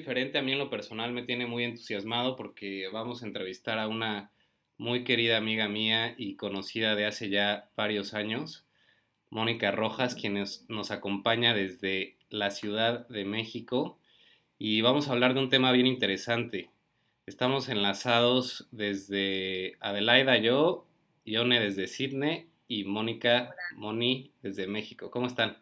diferente. A mí en lo personal me tiene muy entusiasmado porque vamos a entrevistar a una muy querida amiga mía y conocida de hace ya varios años, Mónica Rojas, quien nos acompaña desde la Ciudad de México. Y vamos a hablar de un tema bien interesante. Estamos enlazados desde Adelaida, yo, Ione desde Sydney y Mónica Moni desde México. ¿Cómo están?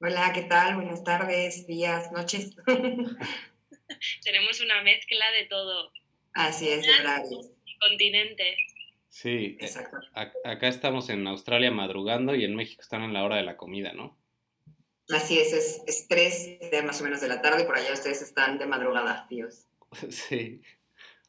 Hola, ¿qué tal? Buenas tardes, días, noches. Tenemos una mezcla de todo. Así es, de horarios. Continentes. Sí, eh, Exacto. acá estamos en Australia madrugando y en México están en la hora de la comida, ¿no? Así es, es, es tres de más o menos de la tarde y por allá ustedes están de madrugada, tíos. Sí.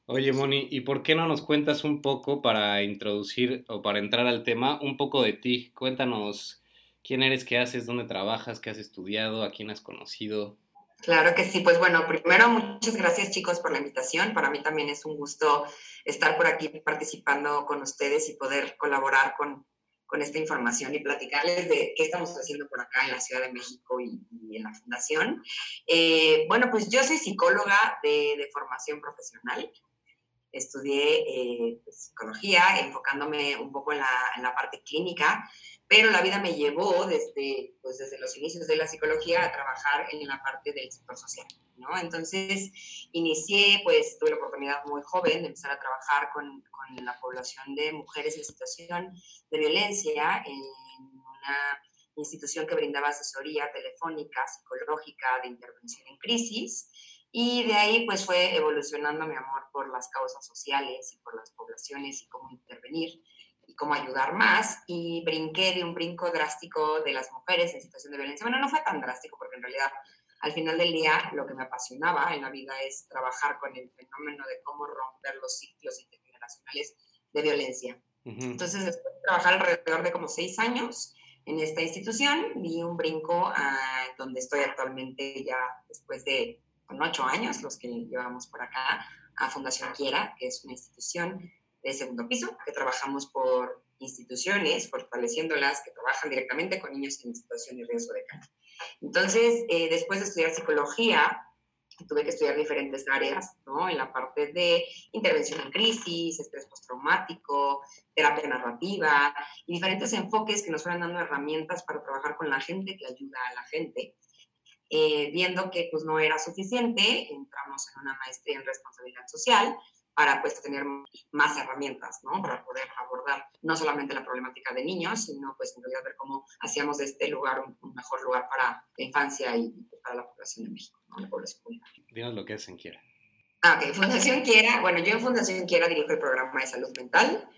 Oye, Moni, ¿y por qué no nos cuentas un poco para introducir o para entrar al tema, un poco de ti? Cuéntanos quién eres, qué haces, dónde trabajas, qué has estudiado, a quién has conocido. Claro que sí, pues bueno, primero muchas gracias chicos por la invitación. Para mí también es un gusto estar por aquí participando con ustedes y poder colaborar con, con esta información y platicarles de qué estamos haciendo por acá en la Ciudad de México y, en la Fundación. Eh, bueno, pues yo soy psicóloga de, de formación profesional. Estudié eh, pues, psicología, enfocándome un poco en la, en la parte clínica, pero la vida me llevó desde, pues desde los inicios de la psicología a trabajar en la parte del sector social, ¿no? Entonces, inicié, pues tuve la oportunidad muy joven de empezar a trabajar con, con la población de mujeres en situación de violencia en una institución que brindaba asesoría telefónica, psicológica, de intervención en crisis. Y de ahí pues fue evolucionando mi amor por las causas sociales y por las poblaciones y cómo intervenir cómo ayudar más. Y brinqué de un brinco drástico de las mujeres en situación de violencia. Bueno, no fue tan drástico porque en realidad al final del día lo que me apasionaba en la vida es trabajar con el fenómeno de cómo romper los ciclos intergeneracionales de violencia. Entonces, después de trabajar alrededor de como seis años en esta institución, di un brinco a donde estoy actualmente ya después de con ocho años, los que llevamos por acá, a Fundación Quiera, que es una institución de segundo piso, que trabajamos por instituciones, fortaleciéndolas, que trabajan directamente con niños en situación de riesgo de cáncer. Entonces, eh, después de estudiar psicología, tuve que estudiar diferentes áreas, ¿no? En la parte de intervención en crisis, estrés postraumático, terapia narrativa y diferentes enfoques que nos fueron dando herramientas para trabajar con la gente que ayuda a la gente. Eh, viendo que pues no era suficiente, entramos en una maestría en responsabilidad social, para pues tener más herramientas, ¿no? Para poder abordar no solamente la problemática de niños, sino pues en realidad ver cómo hacíamos de este lugar un, mejor lugar para la infancia y para la población de México, ¿no? La población Dinos lo que es en Quiera. Ah, ok. Fundación Quiera, bueno, yo en Fundación Quiera dirijo el programa de salud mental,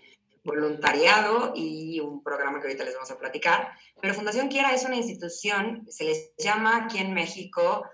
voluntariado y un programa que ahorita les vamos a platicar. Pero Fundación Quiera es una institución, se les llama aquí en México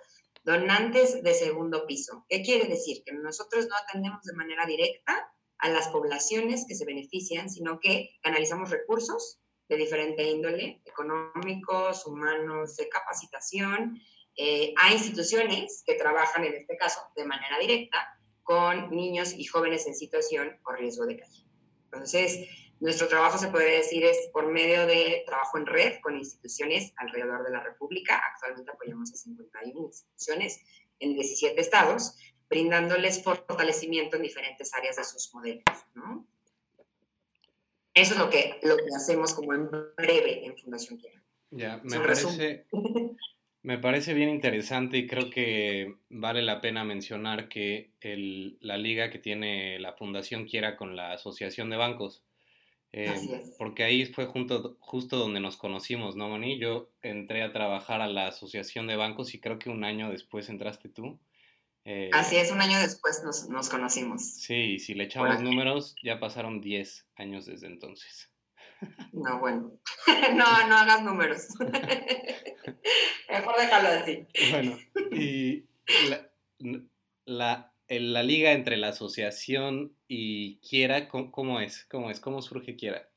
donantes de segundo piso. ¿Qué quiere decir? Que nosotros no atendemos de manera directa a las poblaciones que se benefician, sino que canalizamos recursos de diferente índole, económicos, humanos, de capacitación, eh, a instituciones que trabajan, en este caso, de manera directa con niños y jóvenes en situación o riesgo de calle. Entonces, nuestro trabajo se puede decir es por medio de trabajo en red con instituciones alrededor de la República. Actualmente apoyamos a 51 instituciones en 17 estados, brindándoles fortalecimiento en diferentes áreas de sus modelos. Eso es lo que, lo que hacemos como en breve en Fundación Quiera. Ya, me parece, me parece bien interesante y creo que vale la pena mencionar que el, la liga que tiene la Fundación Quiera con la Asociación de Bancos eh, porque ahí fue junto, justo donde nos conocimos, ¿no, Moni? Yo entré a trabajar a la Asociación de Bancos y creo que un año después entraste tú. Eh, Así es, un año después nos, nos conocimos. Sí, si le echamos números, ya pasaron 10 años desde entonces. No, bueno. no, no hagas números. Mejor déjalo así. Bueno, y la, la la liga entre la asociación y Quiera, ¿cómo, es? ¿Cómo es? ¿Cómo surge Quiera?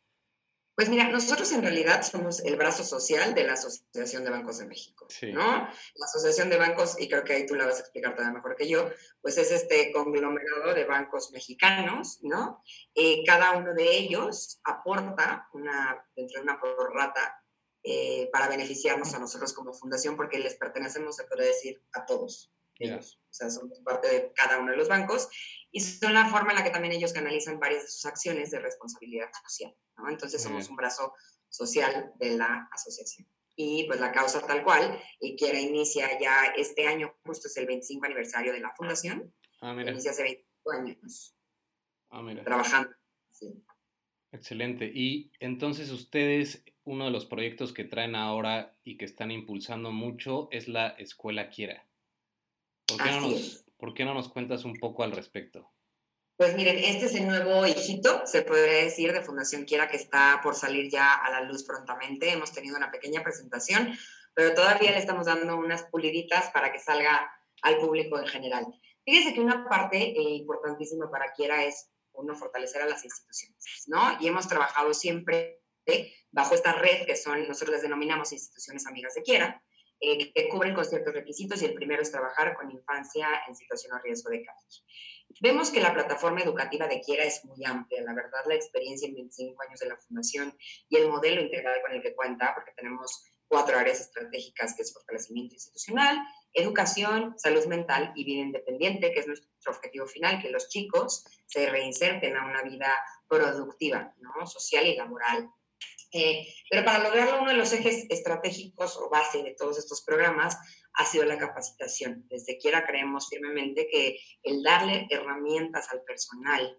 Pues mira, nosotros en realidad somos el brazo social de la Asociación de Bancos de México, ¿no? La Asociación de Bancos, y creo que ahí tú la vas a explicar todavía mejor que yo, pues es este conglomerado de bancos mexicanos, ¿no? Eh, cada uno de ellos aporta una, dentro de una prorrata eh, para beneficiarnos a nosotros como fundación, porque les pertenecemos, se puede decir, a todos, ellos. O sea, somos parte de cada uno de los bancos y son la forma en la que también ellos canalizan varias de sus acciones de responsabilidad social. ¿no? Entonces somos un brazo social de la asociación. Y pues la causa tal cual, y quiera inicia ya este año, justo es el 25 aniversario de la fundación. Ah, mira. Inicia hace 25 años. Ah, mira. Trabajando. Excelente. Y entonces ustedes, uno de los proyectos que traen ahora y que están impulsando mucho es la Escuela Quiera. ¿Por qué, no nos, ¿Por qué no nos cuentas un poco al respecto? Pues miren, este es el nuevo hijito, se podría decir, de Fundación Quiera que está por salir ya a la luz prontamente. Hemos tenido una pequeña presentación, pero todavía le estamos dando unas puliditas para que salga al público en general. Fíjense que una parte eh, importantísima para Quiera es, uno, fortalecer a las instituciones, ¿no? Y hemos trabajado siempre bajo esta red que son, nosotros les denominamos instituciones amigas de Quiera, eh, que cubren con ciertos requisitos y el primero es trabajar con infancia en situación de riesgo de calle. Vemos que la plataforma educativa de Quiera es muy amplia, la verdad la experiencia en 25 años de la fundación y el modelo integral con el que cuenta, porque tenemos cuatro áreas estratégicas que es fortalecimiento institucional, educación, salud mental y vida independiente, que es nuestro objetivo final, que los chicos se reinserten a una vida productiva, ¿no? social y laboral eh, pero para lograrlo, uno de los ejes estratégicos o base de todos estos programas ha sido la capacitación. Desde quiera creemos firmemente que el darle herramientas al personal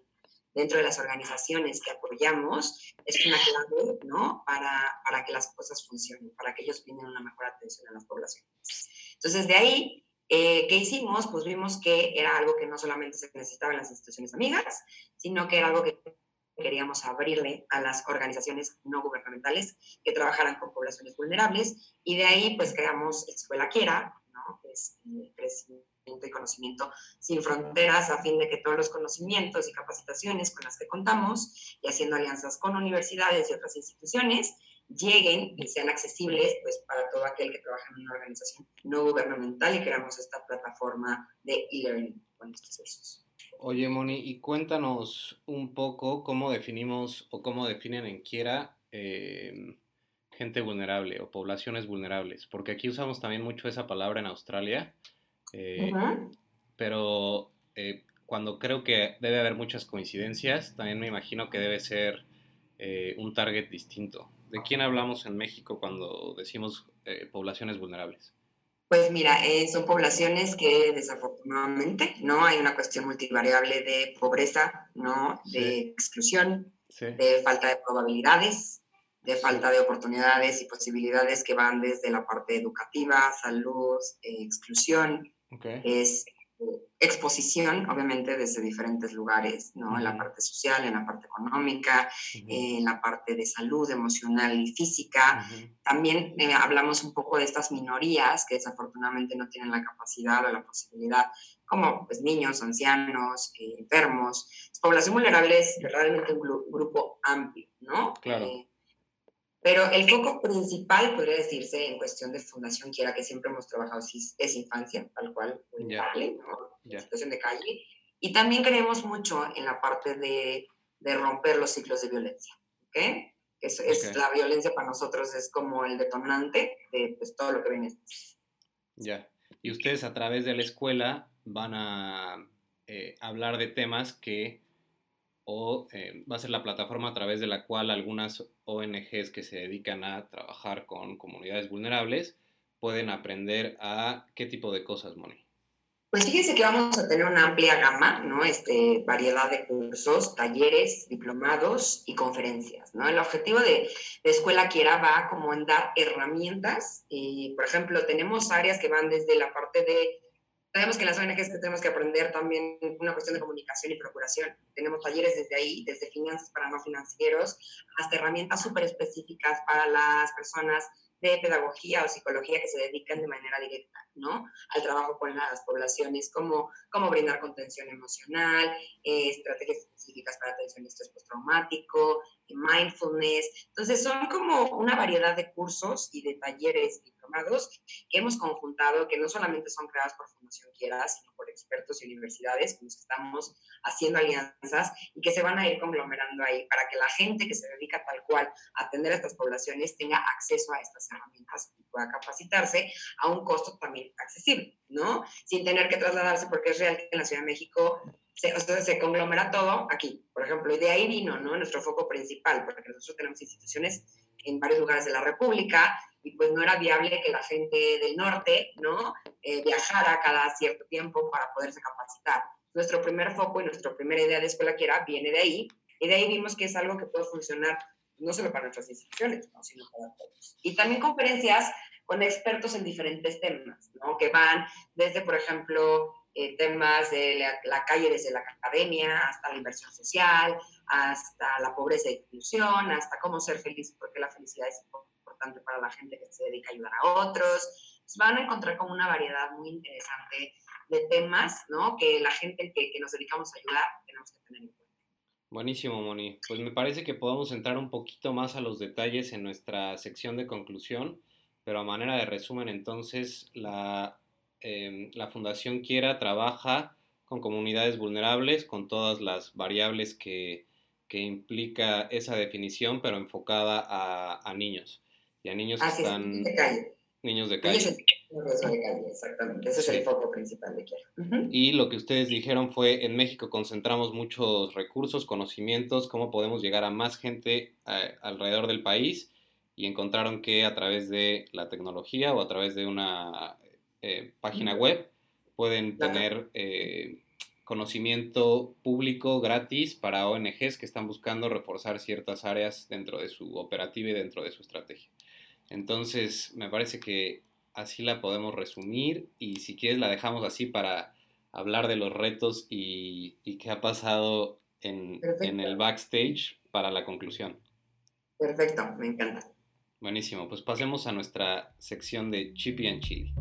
dentro de las organizaciones que apoyamos es una clave ¿no? para, para que las cosas funcionen, para que ellos brinden una mejor atención a las poblaciones. Entonces, de ahí, eh, ¿qué hicimos? Pues vimos que era algo que no solamente se necesitaba en las instituciones amigas, sino que era algo que queríamos abrirle a las organizaciones no gubernamentales que trabajaran con poblaciones vulnerables y de ahí pues creamos Escuela Quiera, que es eh, crecimiento y conocimiento sin fronteras a fin de que todos los conocimientos y capacitaciones con las que contamos y haciendo alianzas con universidades y otras instituciones lleguen y sean accesibles pues para todo aquel que trabaja en una organización no gubernamental y creamos esta plataforma de e-learning con estos cursos. Oye, Moni, y cuéntanos un poco cómo definimos o cómo definen en Quiera em, gente vulnerable o poblaciones vulnerables, porque aquí usamos también mucho esa palabra en Australia, eh, pero eh, cuando creo que debe haber muchas coincidencias, también me imagino que debe ser eh, un target distinto. ¿De quién hablamos en México cuando decimos poblaciones vulnerables? Pues mira, eh, son poblaciones que desafortunadamente no hay una cuestión multivariable de pobreza, no, de exclusión, de falta de probabilidades, de falta de oportunidades y posibilidades que van desde la parte educativa, salud, eh, exclusión, es exposición, obviamente, desde diferentes lugares, ¿no? En la parte social, en la parte económica, en la parte de salud emocional y física. También eh, hablamos un poco de estas minorías que desafortunadamente no tienen la capacidad o la posibilidad, como pues, niños, ancianos, eh, enfermos. Población vulnerable es realmente un grupo amplio, ¿no? Claro. Pero el foco principal, podría decirse, en cuestión de Fundación Quiera, que siempre hemos trabajado, es infancia, tal cual, vulnerable, ¿no? Situación de calle. Y también creemos mucho en la parte de, de romper los ciclos de violencia, ¿ok? Es, es, La violencia para nosotros es como el detonante de pues, todo lo que viene. Ya. Y ustedes a través de la escuela van a eh, hablar de temas que o eh, va a ser la plataforma a través de la cual algunas ONGs que se dedican a trabajar con comunidades vulnerables pueden aprender a qué tipo de cosas, Moni. Pues fíjense que vamos a tener una amplia gama, ¿no? Este, variedad de cursos, talleres, diplomados y conferencias, ¿no? El objetivo de, de Escuela Quiera va como en dar herramientas. Y, por ejemplo, tenemos áreas que van desde la parte de Sabemos que las ONGs tenemos que aprender también una cuestión de comunicación y procuración. Tenemos talleres desde ahí, desde finanzas para no financieros, hasta herramientas súper específicas para las personas de pedagogía o psicología que se dedican de manera directa, ¿no? Al trabajo con las poblaciones, como cómo brindar contención emocional, eh, estrategias específicas para atención y estrés postraumático, mindfulness. Entonces, son como una variedad de cursos y de talleres y diplomados que hemos conjuntado, que no solamente son creadas por Fundación Quiera, sino por expertos y universidades con los que estamos haciendo alianzas y que se van a ir conglomerando ahí para que la gente que se dedica tal cual a atender a estas poblaciones tenga acceso a estas herramientas y pueda capacitarse a un costo también accesible, ¿no? Sin tener que trasladarse, porque es real que en la Ciudad de México se, o sea, se conglomera todo aquí, por ejemplo, y de ahí vino ¿no? nuestro foco principal, porque nosotros tenemos instituciones en varios lugares de la República y pues no era viable que la gente del norte ¿no? Eh, viajara cada cierto tiempo para poderse capacitar. Nuestro primer foco y nuestra primera idea de escuela que era viene de ahí y de ahí vimos que es algo que puede funcionar no solo para nuestras instituciones, sino para todos. Y también conferencias con expertos en diferentes temas, ¿no? que van desde, por ejemplo, eh, temas de la, calle desde la academia, hasta la inversión social, hasta la pobreza y inclusión, hasta cómo ser feliz, porque la felicidad es importante para la gente que se dedica a ayudar a otros. van a encontrar como una variedad muy interesante de temas, ¿no? Que la gente que, que nos dedicamos a ayudar tenemos que tener en cuenta. Buenísimo, Moni. Pues me parece que podemos entrar un poquito más a los detalles en nuestra sección de conclusión, pero a manera de resumen, entonces, la Em, la Fundación Quiera trabaja con comunidades vulnerables, con todas las variables que, implica esa definición, pero enfocada a, niños. Y a niños que están... De calle. Niños de calle. Niños de calle, exactamente. Ese es el foco principal de Quiera. Y lo que ustedes dijeron fue, en México concentramos muchos recursos, conocimientos, cómo podemos llegar a más gente eh, alrededor del país y encontraron que a través de la tecnología o a través de una eh, página web, pueden tener eh, conocimiento público gratis para ONGs que están buscando reforzar ciertas áreas dentro de su operativa y dentro de su estrategia. Entonces, me parece que así la podemos resumir y si quieres la dejamos así para hablar de los retos y, qué ha pasado en, en, el backstage para la conclusión. Perfecto, me encanta. Buenísimo, pues pasemos a nuestra sección de Chippy and Chili.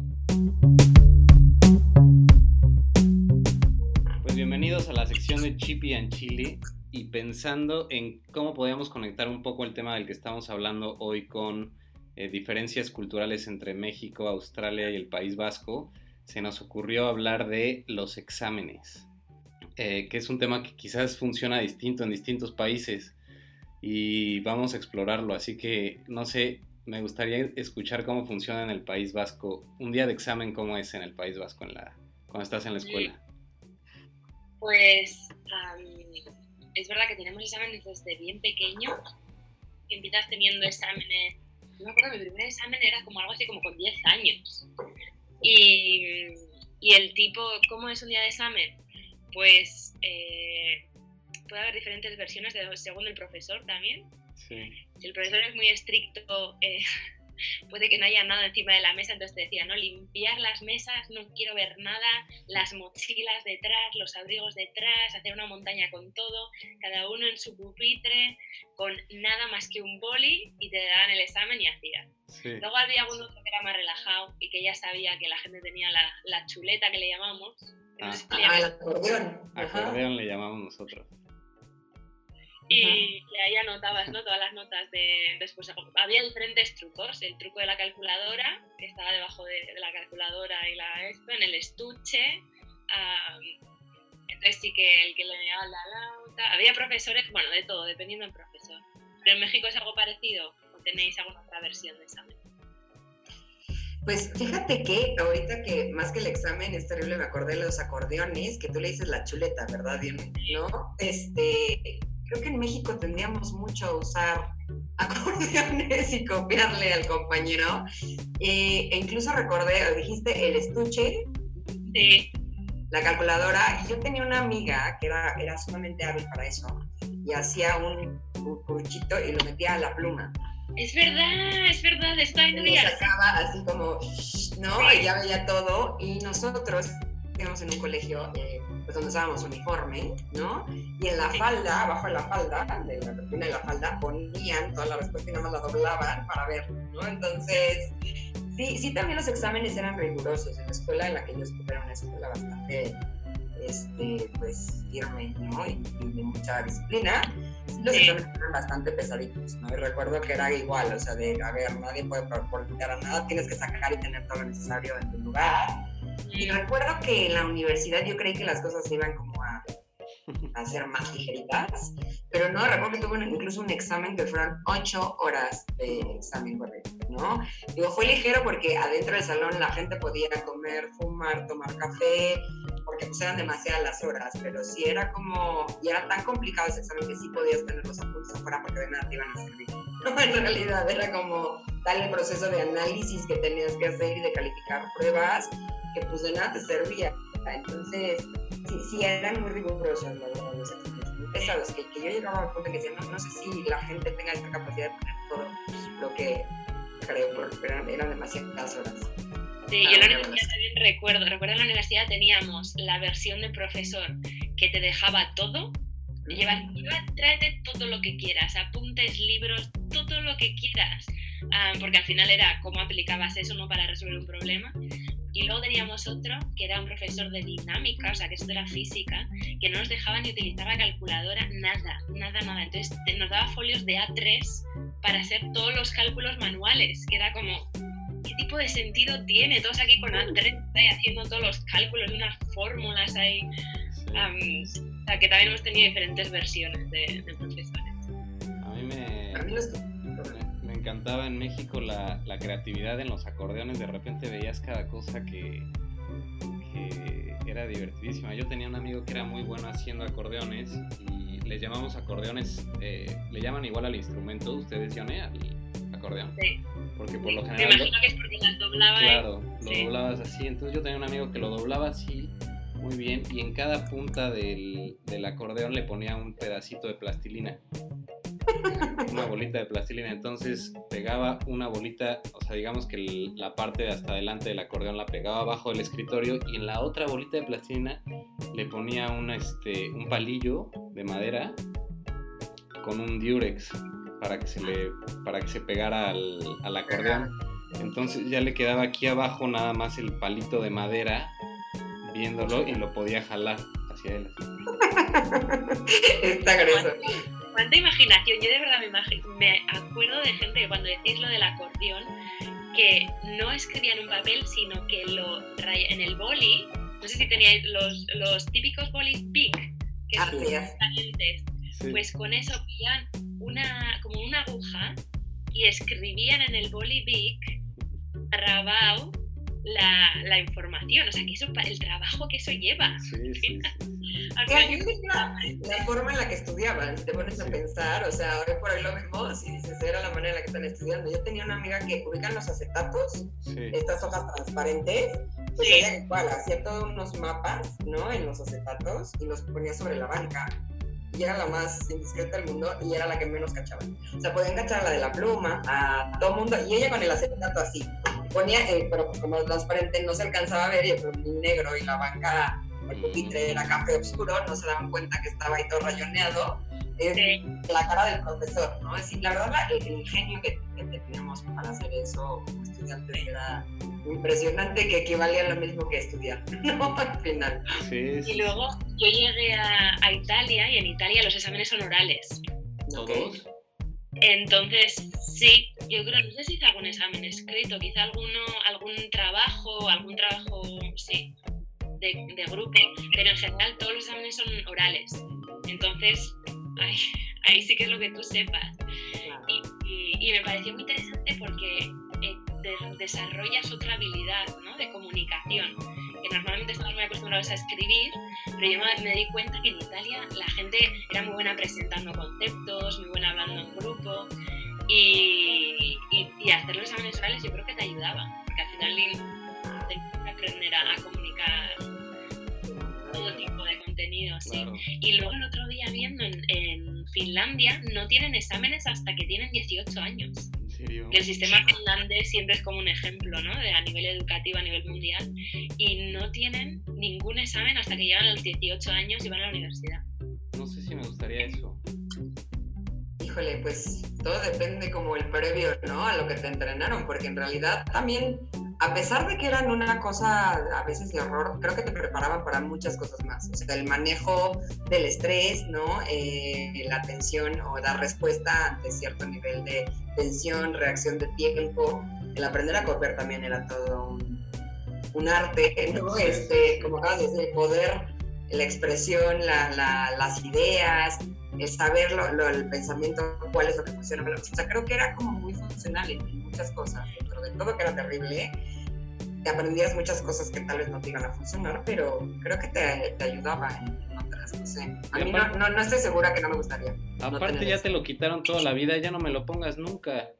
Pues bienvenidos a la sección de Chippy and Chili y pensando en cómo podemos conectar un poco el tema del que estamos hablando hoy con eh, diferencias culturales entre México, Australia y el País Vasco, se nos ocurrió hablar de los exámenes, eh, que es un tema que quizás funciona distinto en distintos países y vamos a explorarlo, así que no sé, me gustaría escuchar cómo funciona en el País Vasco. Un día de examen, ¿cómo es en el País Vasco en la, cuando estás en la escuela? Pues es verdad que tenemos exámenes desde bien pequeño. Empiezas teniendo exámenes. Me acuerdo, mi primer examen era como algo así como con 10 años. Y, y el tipo, ¿cómo es un día de examen? Pues eh, puede haber diferentes versiones de, según el profesor también. Si el profesor es muy estricto, eh, puede que no haya nada encima de la mesa, entonces te decía, ¿no? Limpiar las mesas, no quiero ver nada, las mochilas detrás, los abrigos detrás, hacer una montaña con todo, cada uno en su pupitre, con nada más que un boli y te dan el examen y hacías. Luego había alguno que era más relajado y que ya sabía que la gente tenía la, chuleta que le llamamos. ah, ah el acordeón. Acordeón le llamamos nosotros. Y, ahí anotabas ¿no? todas las notas de después. Había diferentes trucos, el truco de la calculadora, que estaba debajo de, la calculadora y la esto, en el estuche. entonces sí que el que le llevaba la lauta. Había profesores, bueno, de todo, dependiendo del profesor. ¿Pero en México es algo parecido o tenéis alguna otra versión de examen? Pues fíjate que ahorita que más que el examen es terrible, me acordé de los acordeones, que tú le dices la chuleta, ¿verdad? Bien, ¿no? Este, creo que en México tendríamos mucho a usar acordeones y copiarle al compañero. Eh, e incluso recordé, dijiste el estuche. Sí. La calculadora. Y yo tenía una amiga que era, era sumamente hábil para eso. Y hacía un curuchito y lo metía a la pluma. Es verdad, es verdad, está en Y sacaba así como, ¿no? Y ya veía todo. Y nosotros íbamos en un colegio eh, pues donde usábamos uniforme, ¿no? Y en la falda, abajo de la falda, de la cortina de la falda, ponían toda la respuesta y nada más la doblaban para ver, ¿no? Entonces, sí, sí también los exámenes eran rigurosos. En la escuela en la que yo estuve era una escuela bastante, este, pues, firme, ¿no? Y, de mucha disciplina. los exámenes eran bastante pesaditos, ¿no? Y recuerdo que era igual, o sea, de, a ver, nadie puede publicar a nada, tienes que sacar y tener todo lo necesario en tu lugar. Y recuerdo que en la universidad yo creí que las cosas iban como a, a ser más ligeritas, pero no, recuerdo que tuve incluso un examen que fueron ocho horas de examen correcto, ¿no? Digo, fue ligero porque adentro del salón la gente podía comer, fumar, tomar café, porque pues eran demasiadas las horas, pero sí era como, y era tan complicado ese examen que sí podías tener los apuntes afuera porque de nada te iban a servir. No, en realidad era como tal el proceso de análisis que tenías que hacer y de calificar pruebas, que pues de nada te servía. Entonces, sí, sí eran muy rigurosos, los pesados, que, que yo llegaba al punto que decía, no, no sé si la gente tenga esta capacidad de tener todo lo que creo, pero eran, eran demasiadas horas. Sí, yo en la universidad también recuerdo, recuerdo en la universidad teníamos la versión de profesor que te dejaba todo, lleva, lleva, tráete todo lo que quieras, apuntes, libros, todo lo que quieras, um, porque al final era cómo aplicabas eso no para resolver un problema. Y luego teníamos otro que era un profesor de dinámica, o sea que esto era física, que no nos dejaba ni utilizar la calculadora, nada, nada, nada. Entonces nos daba folios de A3 para hacer todos los cálculos manuales, que era como, ¿qué tipo de sentido tiene? Todos aquí con A3 ahí haciendo todos los cálculos y unas fórmulas ahí. Um, o sea, que también hemos tenido diferentes versiones de, de profesores. A mí me, encantaba en México la, la, creatividad en los acordeones. De repente veías cada cosa que, que era divertidísima. Yo tenía un amigo que era muy bueno haciendo acordeones y les llamamos acordeones, eh, le llaman igual al instrumento, ustedes, Yone, al acordeón. Sí. Porque por lo Me general. imagino que es porque las doblaba. y- Claro, lo sí. doblabas así. Entonces yo tenía un amigo que lo doblaba así muy bien y en cada punta del, del acordeón le ponía un pedacito de plastilina. Una bolita de plastilina. Entonces pegaba una bolita, o sea, digamos que el- la parte de hasta adelante del acordeón la pegaba abajo del escritorio y en la otra bolita de plastilina le ponía un, este, un palillo de madera con un diurex para que se le para que se pegara al, al acordeón. Entonces ya le quedaba aquí abajo nada más el palito de madera viéndolo y lo podía jalar hacia él. Está grueso. Cuánta imaginación. Yo de verdad me, me acuerdo de gente que cuando decís lo del acordeón, que no escribían un papel, sino que lo en el boli, no sé si teníais los, los típicos bolis big, que son Así es. transparentes, Sí. pues con eso pillan una, como una aguja y escribían en el boli big, rabao, la, la información. O sea, que eso, el trabajo que eso lleva. Sí, sí, sí. Al Que al final, fin era la forma en la que estudiaban, si te pones a pensar, o sea, hoy por hoy lo vemos y dices, era la manera en la que están estudiando. Yo tenía una amiga que ubican los acetatos, sí. estas hojas transparentes, pues Sí. ella igual hacía todos unos mapas, ¿no? En los acetatos y los ponía sobre la banca. Y era la más indiscreta del mundo y era la que menos cachaba. O sea, podían cachar a la de la pluma, a todo mundo, y ella con el acetato así. Ponía, eh, pero como transparente no se alcanzaba a ver y el negro y la banca, el pupitre era café oscuro, no se daban cuenta que estaba ahí todo rayoneado. Es Sí. la cara del profesor, ¿no? Es decir, la verdad, el, el ingenio que, que teníamos para hacer eso como estudiantes era impresionante, que equivalía a lo mismo que estudiar, ¿no? Al final. Sí, Y sí. luego yo llegué a, a Italia y en Italia los exámenes son orales. ¿Todos? Entonces, sí, yo creo, no sé si hice algún examen escrito, quizá alguno, algún trabajo, algún trabajo, sí, de, de grupo, pero en general todos los exámenes son orales. Entonces, ahí, ahí sí que es lo que tú sepas. Y, y- y me pareció muy interesante porque eh, de- desarrollas otra habilidad ¿no? de comunicación, que normalmente estamos muy acostumbrados a escribir, pero yo me, di cuenta que en Italia la gente era muy buena presentando conceptos, muy buena hablando en grupo, y, y, y hacer los exámenes orales yo creo que te ayudaba, porque al final tenías que aprender a, comunicar todo tipo de Claro. Y luego el otro día viendo en, en Finlandia no tienen exámenes hasta que tienen 18 años. ¿En serio? Y el sistema finlandés siempre es como un ejemplo, ¿no? De, a nivel educativo, a nivel mundial. Y no tienen ningún examen hasta que llegan a los 18 años y van a la universidad. No sé si me gustaría eso. Híjole, pues todo depende como el previo, ¿no? A lo que te entrenaron, porque en realidad también a pesar de que eran una cosa a veces de horror, creo que te preparaban para muchas cosas más. O sea, el manejo del estrés, ¿no? Eh, la atención o dar respuesta ante cierto nivel de tensión, reacción de tiempo. El aprender a copiar también era todo un, un arte, ¿no? Este, como acabas de decir, el poder, la expresión, las ideas, el saber lo, el pensamiento, cuál es lo que funciona. O sea, creo que era como muy funcional en muchas cosas, dentro de todo que era terrible te aprendías muchas cosas que tal vez no te iban a funcionar, pero creo que te, te ayudaba en otras, no sé. A mí no, no, estoy segura que no me gustaría. Aparte ya te lo quitaron toda la vida, ya no me lo pongas nunca.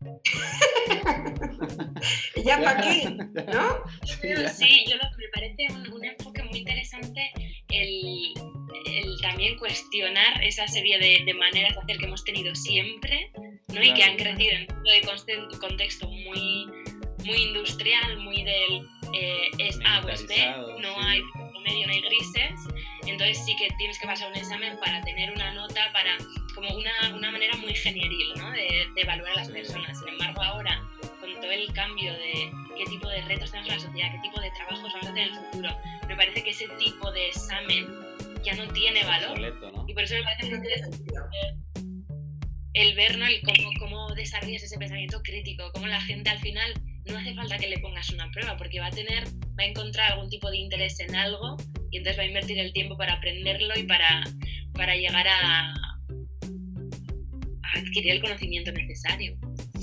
¿Ya para qué? ¿No? Sí, yo lo, me parece un, un, enfoque muy interesante el, el, también cuestionar esa serie de, de, maneras de hacer que hemos tenido siempre ¿no? y que han crecido en un contexto muy muy industrial, muy del eh, es A o es B, no hay medio, no hay grises, entonces sí que tienes que pasar un examen para tener una nota, para como una, una manera muy genieril ¿no? de, de, evaluar a las personas. Sin embargo, ahora, con todo el cambio de qué tipo de retos tenemos en la sociedad, qué tipo de trabajos vamos a hacer en el futuro, me parece que ese tipo de examen ya no tiene valor. Y por eso me parece muy interesante el ver ¿no? el cómo, cómo desarrollas ese pensamiento crítico, cómo la gente al final no hace falta que le pongas una prueba porque va a tener, va a encontrar algún tipo de interés en algo y entonces va a invertir el tiempo para aprenderlo y para, para llegar a, a adquirir el conocimiento necesario.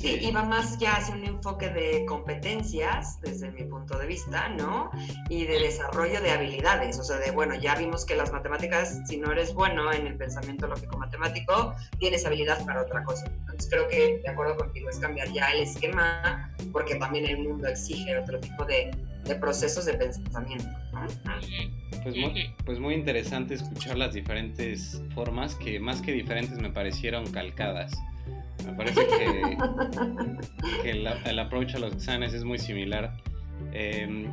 Sí, y va más ya hacia un enfoque de competencias, desde mi punto de vista, ¿no? Y de desarrollo de habilidades, o sea, de, bueno, ya vimos que las matemáticas, si no eres bueno en el pensamiento lógico matemático, tienes habilidad para otra cosa. Entonces creo que, de acuerdo contigo, es cambiar ya el esquema, porque también el mundo exige otro tipo de, de procesos de pensamiento. Pues muy, pues muy interesante escuchar las diferentes formas, que más que diferentes me parecieron calcadas. Me parece que, el, el, approach a los exámenes es muy similar. Eh,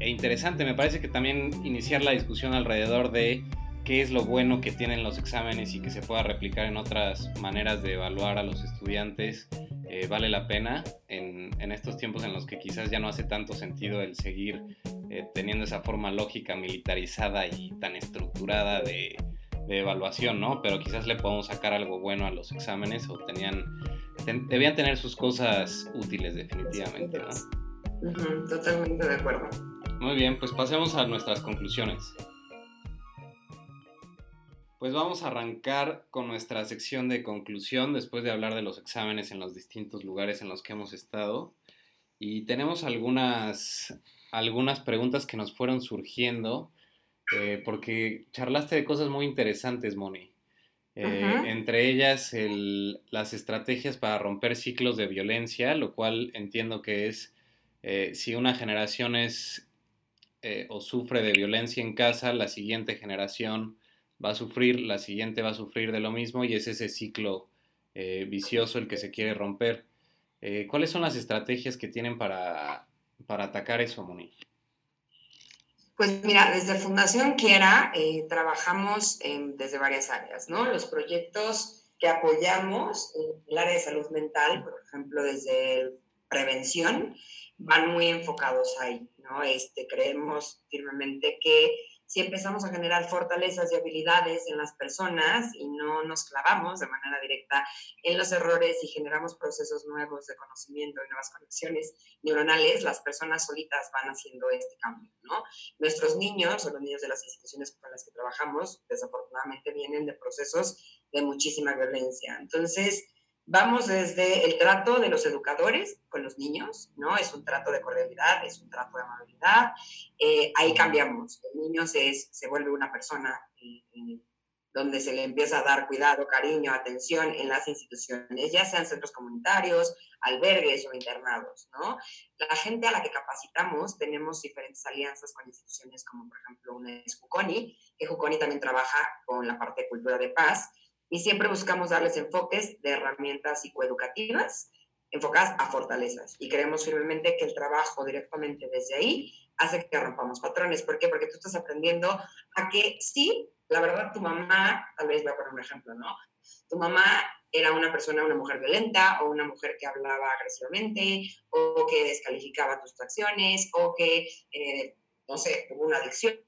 e interesante, me parece que también iniciar la discusión alrededor de qué es lo bueno que tienen los exámenes y que se pueda replicar en otras maneras de evaluar a los estudiantes eh, vale la pena en, en, estos tiempos en los que quizás ya no hace tanto sentido el seguir eh, teniendo esa forma lógica militarizada y tan estructurada de, de evaluación, ¿no? Pero quizás le podemos sacar algo bueno a los exámenes o tenían, ten, debían tener sus cosas útiles definitivamente, ¿no? Uh -huh, totalmente de acuerdo. Muy bien, pues pasemos a nuestras conclusiones. Pues vamos a arrancar con nuestra sección de conclusión después de hablar de los exámenes en los distintos lugares en los que hemos estado. Y tenemos algunas, algunas preguntas que nos fueron surgiendo eh, porque charlaste de cosas muy interesantes, Moni. Eh. Entre ellas, el, las estrategias para romper ciclos de violencia, lo cual entiendo que es eh, si una generación es o sufre de violencia en casa, la siguiente generación va a sufrir, la siguiente va a sufrir de lo mismo y es ese ciclo vicioso el que se quiere romper. ¿Cuáles son las estrategias que tienen para, para atacar eso, Moni? Pues mira, desde Fundación Quiera eh, trabajamos desde varias áreas, ¿no? Los proyectos que apoyamos en el área de salud mental, por ejemplo, desde prevención, van muy enfocados ahí, ¿no? Este, creemos firmemente que si empezamos a generar fortalezas y habilidades en las personas y no nos clavamos de manera directa en los errores y generamos procesos nuevos de conocimiento y nuevas conexiones neuronales, las personas solitas van haciendo este cambio, ¿no? Nuestros niños o los niños de las instituciones con las que trabajamos, desafortunadamente vienen de procesos de muchísima violencia. Entonces, Vamos desde el trato de los educadores con los niños, ¿no? Es un trato de cordialidad, es un trato de amabilidad. Eh, ahí cambiamos. El niño se, se vuelve una persona eh, donde se le empieza a dar cuidado, cariño, atención en las instituciones, ya sean centros comunitarios, albergues o internados, ¿no? La gente a la que capacitamos, tenemos diferentes alianzas con instituciones como, por ejemplo, una es Juconi, que Juconi también trabaja con la parte de cultura de paz, y siempre buscamos darles enfoques de herramientas psicoeducativas enfocadas a fortalezas y creemos firmemente que el trabajo directamente desde ahí hace que rompamos patrones. ¿Por qué? Porque tú estás aprendiendo a que sí, la verdad, tu mamá, tal vez voy a poner un ejemplo, ¿no? Tu mamá era una persona, una mujer violenta o una mujer que hablaba agresivamente o que descalificaba tus acciones o que, eh, no sé, tuvo una adicción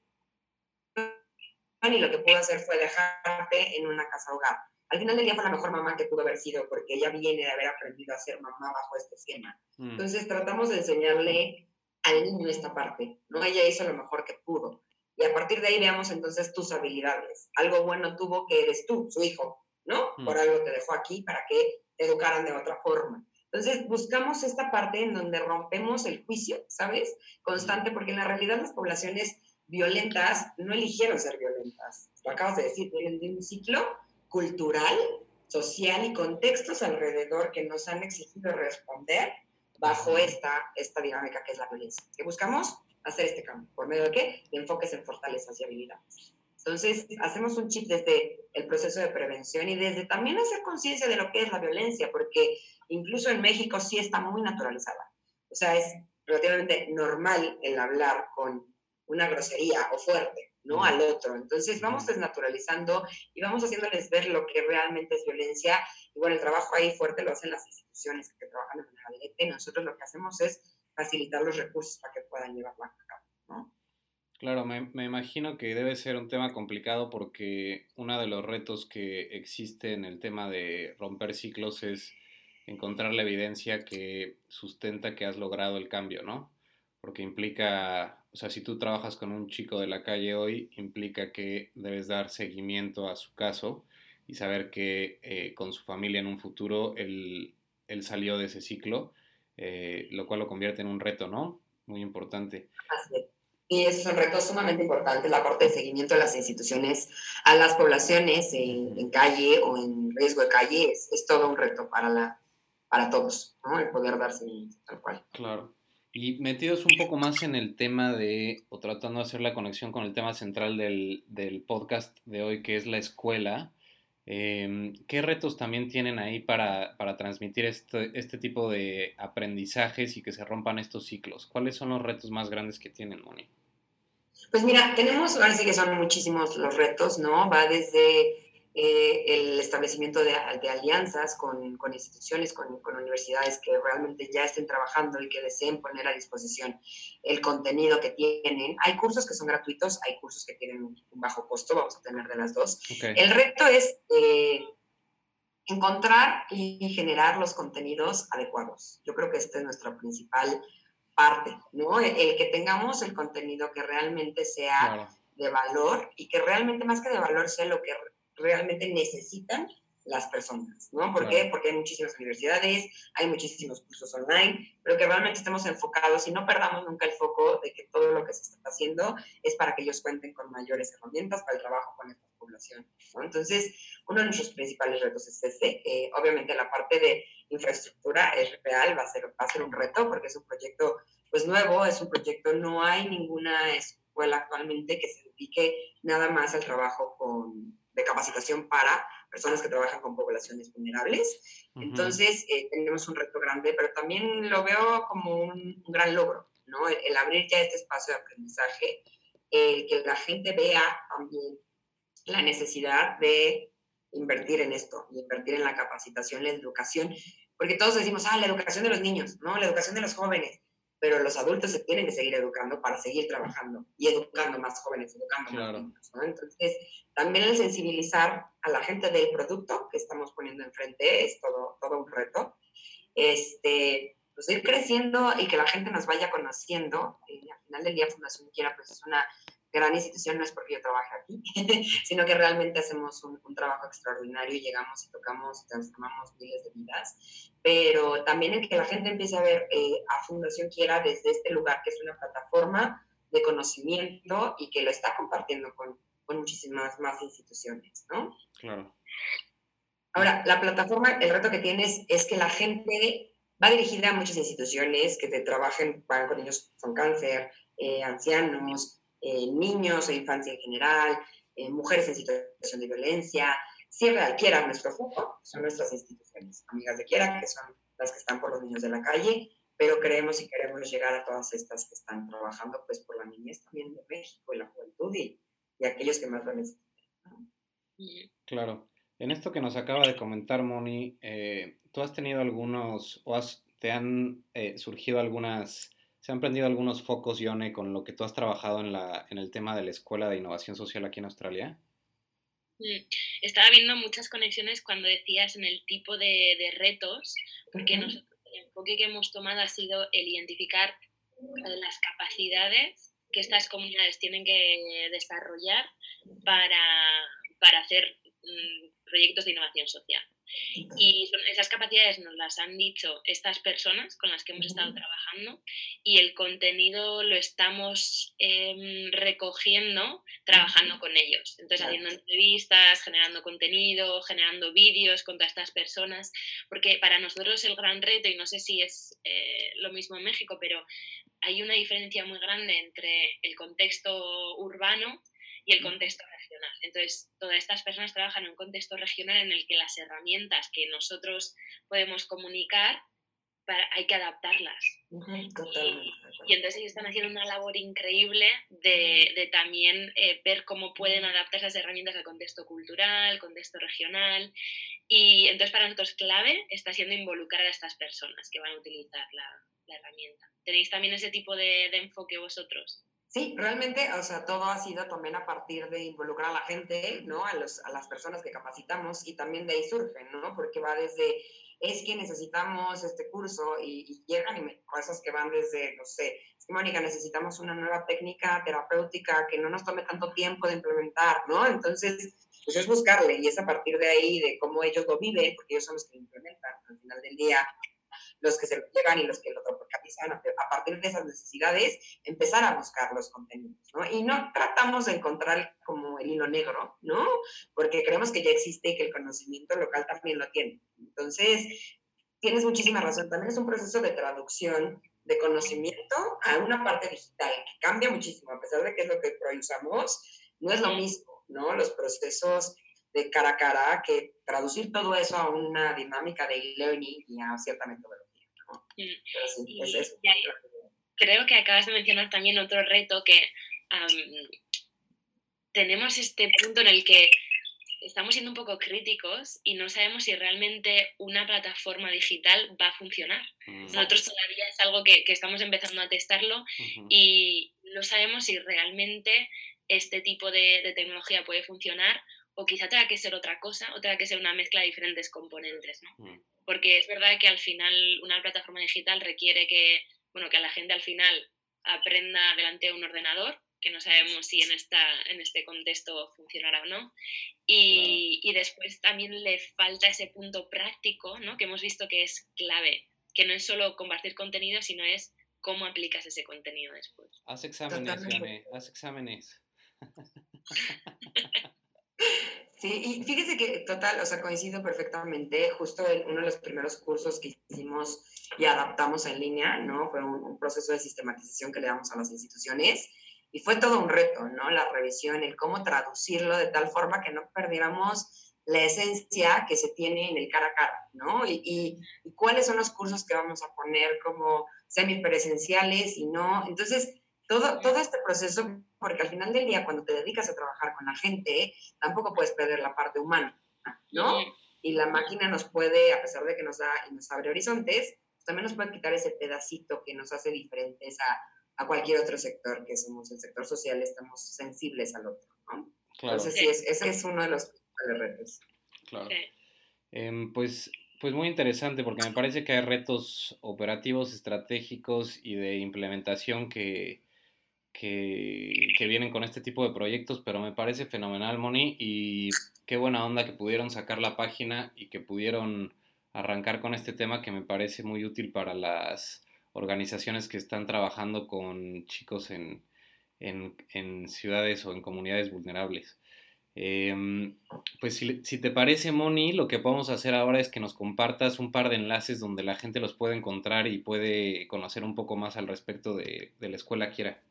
y lo que pudo hacer fue dejarte en una casa hogar. Al final del día fue la mejor mamá que pudo haber sido porque ella viene de haber aprendido a ser mamá bajo este esquema. Mm. Entonces tratamos de enseñarle al niño esta parte, ¿no? Ella hizo lo mejor que pudo. Y a partir de ahí veamos entonces tus habilidades. Algo bueno tuvo que eres tú, su hijo, ¿no? Mm. Por algo te dejó aquí para que te educaran de otra forma. Entonces, buscamos esta parte en donde rompemos el juicio, ¿sabes? Constante, mm. porque en la realidad las poblaciones violentas no eligieron ser violentas. Lo acabas de decir, vienen de un ciclo cultural, social y contextos alrededor que nos han exigido responder bajo esta, esta dinámica que es la violencia. ¿Qué buscamos? Hacer este cambio. ¿Por medio de qué? De enfoques en fortalezas y habilidades. Entonces, hacemos un chip desde el proceso de prevención y desde también hacer conciencia de lo que es la violencia, porque incluso en México sí está muy naturalizada. O sea, es relativamente normal el hablar con una grosería o fuerte, ¿no? Al otro. Entonces vamos desnaturalizando y vamos haciéndoles ver lo que realmente es violencia. Y bueno, el trabajo ahí fuerte lo hacen las instituciones que trabajan de manera directa y nosotros lo que hacemos es facilitar los recursos para que puedan llevarlo a cabo, ¿no? Claro, me, me, imagino que debe ser un tema complicado porque uno de los retos que existe en el tema de romper ciclos es encontrar la evidencia que sustenta que has logrado el cambio, ¿no? Porque implica o sea, si tú trabajas con un chico de la calle hoy, implica que debes dar seguimiento a su caso y saber que eh, con su familia en un futuro él, él salió de ese ciclo, eh, lo cual lo convierte en un reto, ¿no? Muy importante. Así es. Y es un reto sumamente importante, la parte de seguimiento de las instituciones a las poblaciones en, en calle o en riesgo de calle es, es, todo un reto para, la, para todos, ¿no? El poder dar seguimiento tal cual. Claro. Y metidos un poco más en el tema de, o tratando de hacer la conexión con el tema central del, del podcast de hoy, que es la escuela, eh, ¿qué retos también tienen ahí para, para transmitir este, este, tipo de aprendizajes y que se rompan estos ciclos? ¿Cuáles son los retos más grandes que tienen, Moni? Pues mira, tenemos, ahora sí que son muchísimos los retos, ¿no? Va desde eh, el establecimiento de, alianzas con, con instituciones, con, con, universidades que realmente ya estén trabajando y que deseen poner a disposición el contenido que tienen. Hay cursos que son gratuitos, hay cursos que tienen un bajo costo, vamos a tener de las dos. El reto es eh, encontrar y generar los contenidos adecuados. Yo creo que esta es nuestra principal parte, ¿no? El, que tengamos el contenido que realmente sea de valor y que realmente más que de valor sea lo que realmente necesitan las personas, ¿no? ¿Por qué? Porque hay muchísimas universidades, hay muchísimos cursos online, pero que realmente estemos enfocados y no perdamos nunca el foco de que todo lo que se está haciendo es para que ellos cuenten con mayores herramientas para el trabajo con esta población, ¿no? Entonces, uno de nuestros principales retos es ese. Eh, obviamente la parte de infraestructura es real, va a, ser, va a ser un reto porque es un proyecto pues nuevo, es un proyecto, no hay ninguna escuela actualmente que se dedique nada más al trabajo con de capacitación para personas que trabajan con poblaciones vulnerables. Entonces, eh, tenemos un reto grande, pero también lo veo como un, gran logro, ¿no? El, abrir ya este espacio de aprendizaje, el que la gente vea también la necesidad de invertir en esto, de invertir en la capacitación, la educación, porque todos decimos, ah, la educación de los niños, ¿no? La educación de los jóvenes pero los adultos se tienen que seguir educando para seguir trabajando y educando más jóvenes, educando más niños. ¿no? Entonces, también el sensibilizar a la gente del producto que estamos poniendo enfrente es todo, todo un reto. Este, pues ir creciendo y que la gente nos vaya conociendo. Y al final del día, Fundación Quiera, pues es una gran institución, no es porque yo trabaje aquí, sino que realmente hacemos un, trabajo extraordinario y llegamos y tocamos y transformamos miles de vidas. Pero también el que la gente empiece a ver eh, a Fundación Quiera desde este lugar, que es una plataforma de conocimiento y que lo está compartiendo con, con muchísimas más instituciones, ¿no? Claro. Ahora, la plataforma, el reto que tienes es que la gente va dirigida a muchas instituciones que te trabajen con niños con cáncer, eh, ancianos, eh, niños e infancia en general, eh, mujeres en situación de violencia. Si real quiera nuestro foco, son nuestras instituciones, amigas de quiera, que son las que están por los niños de la calle, pero creemos y queremos llegar a todas estas que están trabajando pues por la niñez también de México y la juventud y, y aquellos que más lo necesitan. Claro. En esto que nos acaba de comentar Moni, eh, ¿tú has tenido algunos o has, te han eh, surgido algunas, se han prendido algunos focos, Yone, con lo que tú has trabajado en, la, en el tema de la Escuela de Innovación Social aquí en Australia? Mm, estaba viendo muchas conexiones cuando decías en el tipo de, de retos, porque nosotros, el enfoque que hemos tomado ha sido el identificar las capacidades que estas comunidades tienen que desarrollar para, para hacer mm, proyectos de innovación social. Y son, esas capacidades nos las han dicho estas personas con las que hemos estado trabajando y el contenido lo estamos eh, recogiendo trabajando con ellos. Entonces, haciendo entrevistas, generando contenido, generando vídeos con todas estas personas, porque para nosotros el gran reto, y no sé si es eh, lo mismo en México, pero hay una diferencia muy grande entre el contexto urbano y el contexto regional. Entonces, todas estas personas trabajan en un contexto regional en el que las herramientas que nosotros podemos comunicar para, hay que adaptarlas. y, entonces ellos están haciendo una labor increíble de, de también eh, ver cómo pueden adaptar esas herramientas al contexto cultural, contexto regional. Y entonces para nosotros clave está siendo involucrar a estas personas que van a utilizar la, la herramienta. ¿Tenéis también ese tipo de, de enfoque vosotros? Sí, realmente, o sea, todo ha sido también a partir de involucrar a la gente, ¿no? A, los, a las personas que capacitamos y también de ahí surgen, ¿no? Porque va desde, es que necesitamos este curso y, llegan y cosas que van desde, no sé, es que Mónica, necesitamos una nueva técnica terapéutica que no nos tome tanto tiempo de implementar, ¿no? Entonces, pues es buscarle y es a partir de ahí, de cómo ellos lo viven, porque ellos son los que lo implementan al final del día, los que se lo llevan y los que lo tropicalizan, a partir de esas necesidades, empezar a buscar los contenidos, ¿no? Y no tratamos de encontrar como el hilo negro, ¿no? Porque creemos que ya existe y que el conocimiento local también lo tiene. Entonces, tienes muchísima razón, también es un proceso de traducción de conocimiento a una parte digital que cambia muchísimo, a pesar de que es lo que usamos, no es lo mismo, ¿no? Los procesos de cara a cara que traducir todo eso a una dinámica de e-learning y a creo que acabas de mencionar también otro reto que tenemos este punto en el que estamos siendo un poco críticos y no sabemos si realmente una plataforma digital va a funcionar. Nosotros todavía es algo que, que estamos empezando a testarlo y no sabemos si realmente este tipo de, de, tecnología puede funcionar o quizá tenga que ser otra cosa o tenga que ser una mezcla de diferentes componentes. ¿no? Porque es verdad que al final una plataforma digital requiere que, bueno, que la gente al final aprenda delante de un ordenador, que no sabemos si en, esta, en este contexto funcionará o no. Y, y, después también le falta ese punto práctico, ¿no? que hemos visto que es clave, que no es solo compartir contenido, sino es cómo aplicas ese contenido después. Haz exámenes, Yone, haz exámenes. Sí, y fíjese que total, o sea, coincido perfectamente. Justo en uno de los primeros cursos que hicimos y adaptamos en línea, ¿no? Fue un, proceso de sistematización que le damos a las instituciones y fue todo un reto, ¿no? La revisión, el cómo traducirlo de tal forma que no perdiéramos la esencia que se tiene en el cara a cara, ¿no? Y, cuáles son los cursos que vamos a poner como semipresenciales y no. Entonces, todo, todo este proceso porque al final del día, cuando te dedicas a trabajar con la gente, tampoco puedes perder la parte humana, ¿no? Y la máquina nos puede, a pesar de que nos da y nos abre horizontes, también nos puede quitar ese pedacito que nos hace diferentes a, a cualquier otro sector, que somos el sector social, estamos sensibles al otro, ¿no? Claro. Entonces, sí, es, ese es uno de los retos. Claro. Eh, pues pues muy interesante porque me parece que hay retos operativos, estratégicos y de implementación que, que, vienen con este tipo de proyectos, pero me parece fenomenal, Moni, y qué buena onda que pudieron sacar la página y que pudieron arrancar con este tema que me parece muy útil para las organizaciones que están trabajando con chicos en, en, ciudades o en comunidades vulnerables. Em, pues si, si, te parece, Moni, lo que podemos hacer ahora es que nos compartas un par de enlaces donde la gente los puede encontrar y puede conocer un poco más al respecto de, de la escuela Quiera.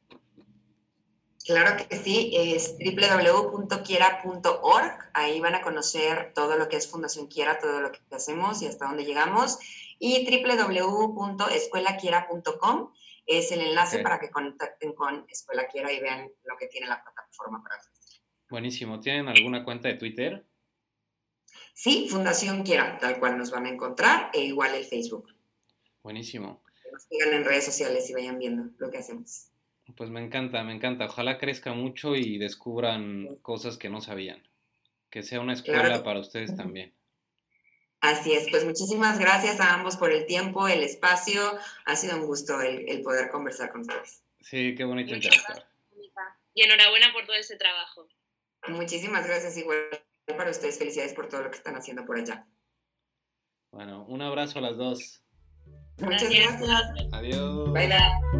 Claro que sí, es www.quiera.org. Ahí van a conocer todo lo que es Fundación Quiera, todo lo que hacemos y hasta dónde llegamos. Y www.escuelaquiera.com es el enlace para que contacten con Escuela Quiera y vean lo que tiene la plataforma para ofrecer. Buenísimo. ¿Tienen alguna cuenta de Twitter? Sí, Fundación Quiera, tal cual nos van a encontrar, e igual el Facebook. Buenísimo. nos sigan en redes sociales y vayan viendo lo que hacemos. Pues me encanta, me encanta. Ojalá crezca mucho y descubran cosas que no sabían. Que sea una escuela para ustedes también. Así es, pues muchísimas gracias a ambos por el tiempo, el espacio. Ha sido un gusto el, poder conversar con ustedes. Sí, qué bonito interactuar. Y enhorabuena por todo ese trabajo. Muchísimas gracias, igual para ustedes. Felicidades por todo lo que están haciendo por allá. Bueno, un abrazo a las dos. Muchas gracias. Adiós. Bye, bye.